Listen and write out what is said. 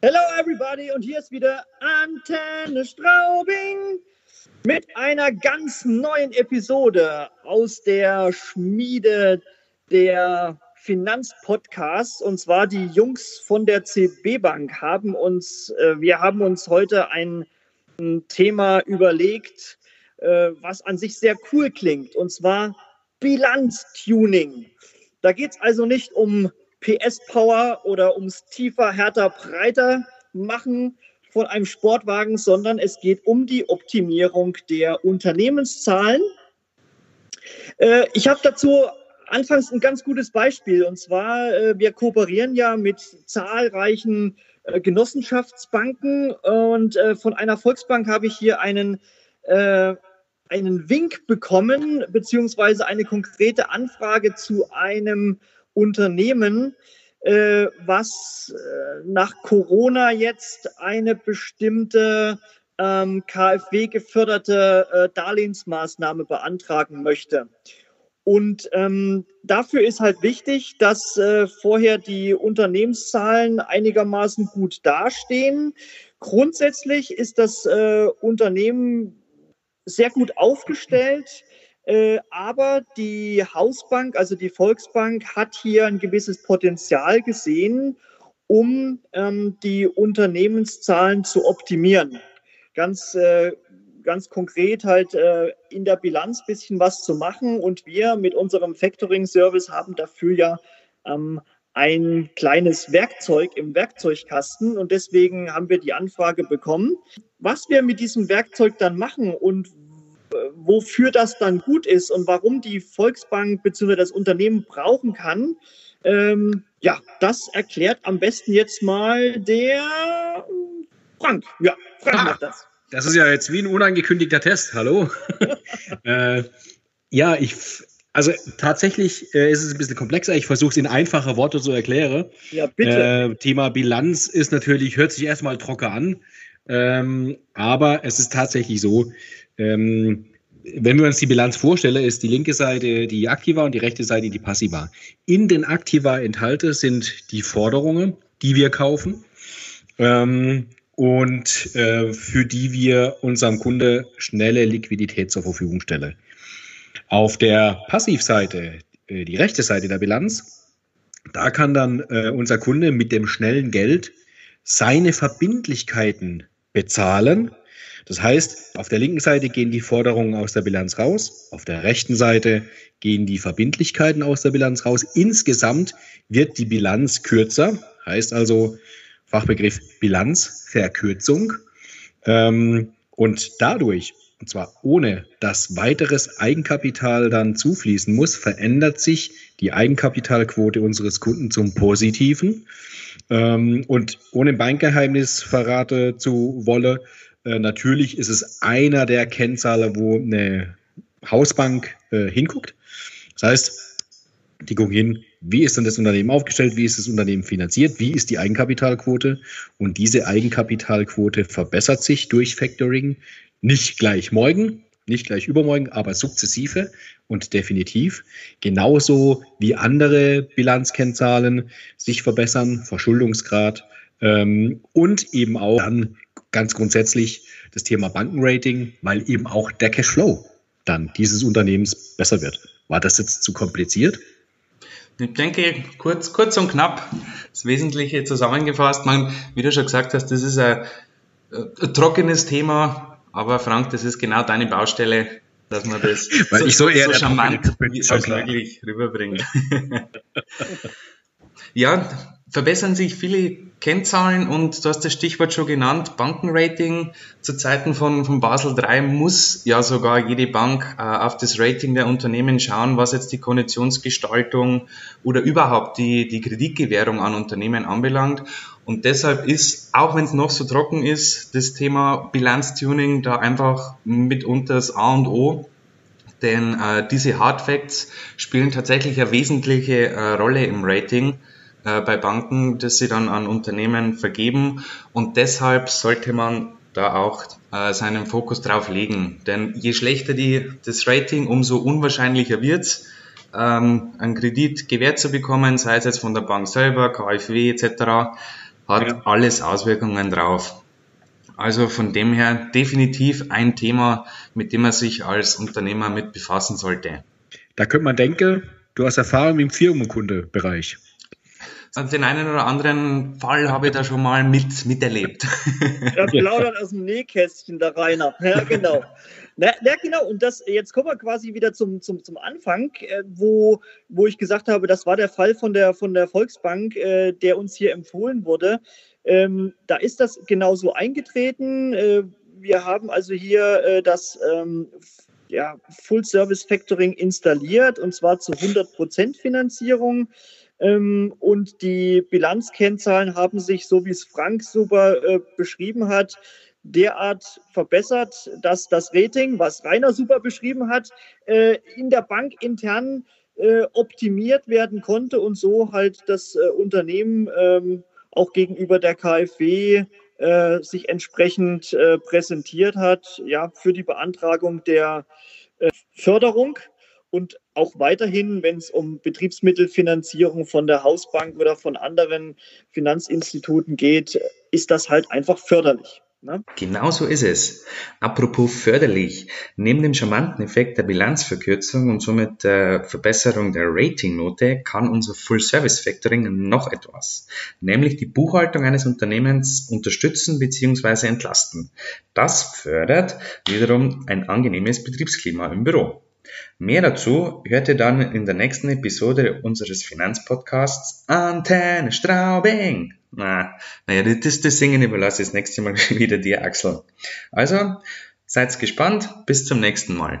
Hello everybody und hier ist wieder Antenne Straubing mit einer ganz neuen Episode aus der Schmiede der Finanzpodcasts und zwar die Jungs von der CB Bank haben uns, äh, wir haben uns heute ein, ein Thema überlegt, äh, was an sich sehr cool klingt und zwar Bilanztuning. Da geht es also nicht um PS-Power oder ums tiefer, härter, breiter machen von einem Sportwagen, sondern es geht um die Optimierung der Unternehmenszahlen. Äh, ich habe dazu anfangs ein ganz gutes Beispiel und zwar, äh, wir kooperieren ja mit zahlreichen äh, Genossenschaftsbanken und von einer Volksbank habe ich hier einen einen Wink bekommen, beziehungsweise eine konkrete Anfrage zu einem Unternehmen, äh, was äh, nach Corona jetzt eine bestimmte ähm, KfW geförderte äh, Darlehensmaßnahme beantragen möchte. Und ähm, dafür ist halt wichtig, dass äh, vorher die Unternehmenszahlen einigermaßen gut dastehen. Grundsätzlich ist das äh, Unternehmen sehr gut aufgestellt. Äh, aber die Hausbank, also die Volksbank, hat hier ein gewisses Potenzial gesehen, um ähm, die Unternehmenszahlen zu optimieren. Ganz, äh, ganz konkret halt äh, in der Bilanz ein bisschen was zu machen. Und wir mit unserem Factoring-Service haben dafür ja ähm, ein kleines Werkzeug im Werkzeugkasten und deswegen haben wir die Anfrage bekommen. Was wir mit diesem Werkzeug dann machen und wofür das dann gut ist und warum die Volksbank bzw. das Unternehmen brauchen kann, ähm, ja, das erklärt am besten jetzt mal der Frank. Ja, Frank ah, macht das. Das ist ja jetzt wie ein unangekündigter Test. Hallo. äh, ja, ich, also tatsächlich äh, ist es ein bisschen komplexer. Ich versuche es in einfache Worte zu erklären. Ja, bitte. Äh, Thema Bilanz ist natürlich, hört sich erstmal trocken an. Ähm, aber es ist tatsächlich so, ähm, wenn wir uns die Bilanz vorstellen, ist die linke Seite die Aktiva und die rechte Seite die Passiva. In den Aktiva enthalten sind die Forderungen, die wir kaufen ähm, und äh, für die wir unserem Kunde schnelle Liquidität zur Verfügung stellen. Auf der Passivseite, äh, die rechte Seite der Bilanz, da kann dann äh, unser Kunde mit dem schnellen Geld seine Verbindlichkeiten bezahlen das heißt, auf der linken Seite gehen die Forderungen aus der Bilanz raus, auf der rechten Seite gehen die Verbindlichkeiten aus der Bilanz raus. Insgesamt wird die Bilanz kürzer, heißt also Fachbegriff Bilanzverkürzung. Ähm, und dadurch, und zwar ohne dass weiteres Eigenkapital dann zufließen muss, verändert sich die Eigenkapitalquote unseres Kunden zum Positiven. Ähm, und ohne Bankgeheimnis verrate zu wolle, äh, natürlich ist es einer der Kennzahlen, wo eine Hausbank äh, hinguckt. Das heißt, die gucken hin, wie ist denn das Unternehmen aufgestellt, wie ist das Unternehmen finanziert, wie ist die Eigenkapitalquote und diese Eigenkapitalquote verbessert sich durch Factoring nicht gleich morgen, nicht gleich übermorgen, aber sukzessive und definitiv. Genauso wie andere Bilanzkennzahlen sich verbessern, Verschuldungsgrad ähm, und eben auch dann ganz grundsätzlich das Thema Bankenrating, weil eben auch der Cashflow dann dieses Unternehmens besser wird. War das jetzt zu kompliziert? Ich denke, kurz, kurz und knapp, das Wesentliche zusammengefasst. Man, wie du schon gesagt hast, das ist ein, ein trockenes Thema, aber Frank, das ist genau deine Baustelle, dass man das so, ich so, eher so charmant wie möglich rüberbringt. ja, verbessern sich viele Kennzahlen und du hast das Stichwort schon genannt, Bankenrating. Zu Zeiten von, von Basel III muss ja sogar jede Bank äh, auf das Rating der Unternehmen schauen, was jetzt die Konditionsgestaltung oder überhaupt die, die Kreditgewährung an Unternehmen anbelangt. Und deshalb ist, auch wenn es noch so trocken ist, das Thema Bilanztuning da einfach mitunter das A und O. Denn äh, diese Hard Facts spielen tatsächlich eine wesentliche äh, Rolle im Rating äh, bei Banken, das sie dann an Unternehmen vergeben. Und deshalb sollte man da auch äh, seinen Fokus drauf legen. Denn je schlechter die, das Rating, umso unwahrscheinlicher wird's, ähm, einen Kredit gewährt zu bekommen, sei es jetzt von der Bank selber, KfW etc. hat ja. alles Auswirkungen drauf. Also von dem her definitiv ein Thema, mit dem man sich als Unternehmer mit befassen sollte. Da könnte man denken, du hast Erfahrung im Firmenkundebereich. Also den einen oder anderen Fall habe ich da schon mal mit, miterlebt. Er plaudert aus dem Nähkästchen, der Rainer. Ja, genau. Na, na, genau, und das, jetzt kommen wir quasi wieder zum, zum, zum Anfang, äh, wo, wo ich gesagt habe, das war der Fall von der, von der Volksbank, äh, der uns hier empfohlen wurde. Ähm, da ist das genauso eingetreten. Äh, wir haben also hier äh, das ähm, ja, Full Service Factoring installiert und zwar zu 100% Finanzierung. Ähm, und die Bilanzkennzahlen haben sich, so wie es Frank super äh, beschrieben hat, derart verbessert, dass das Rating, was Rainer super beschrieben hat, äh, in der Bank intern äh, optimiert werden konnte und so halt das Unternehmen ähm, auch gegenüber der KfW sich entsprechend präsentiert hat, ja, für die Beantragung der Förderung. Und auch weiterhin, wenn es um Betriebsmittelfinanzierung von der Hausbank oder von anderen Finanzinstituten geht, ist das halt einfach förderlich. Ne? Genau so ist es. Apropos förderlich, neben dem charmanten Effekt der Bilanzverkürzung und somit der Verbesserung der Ratingnote kann unser Full Service Factoring noch etwas, nämlich die Buchhaltung eines Unternehmens unterstützen bzw. entlasten. Das fördert wiederum ein angenehmes Betriebsklima im Büro. Mehr dazu hört ihr dann in der nächsten Episode unseres Finanzpodcasts Antenne Straubing. Na, naja, das, das Singen überlasse ich das nächste Mal wieder dir, Axel. Also, seid gespannt. Bis zum nächsten Mal.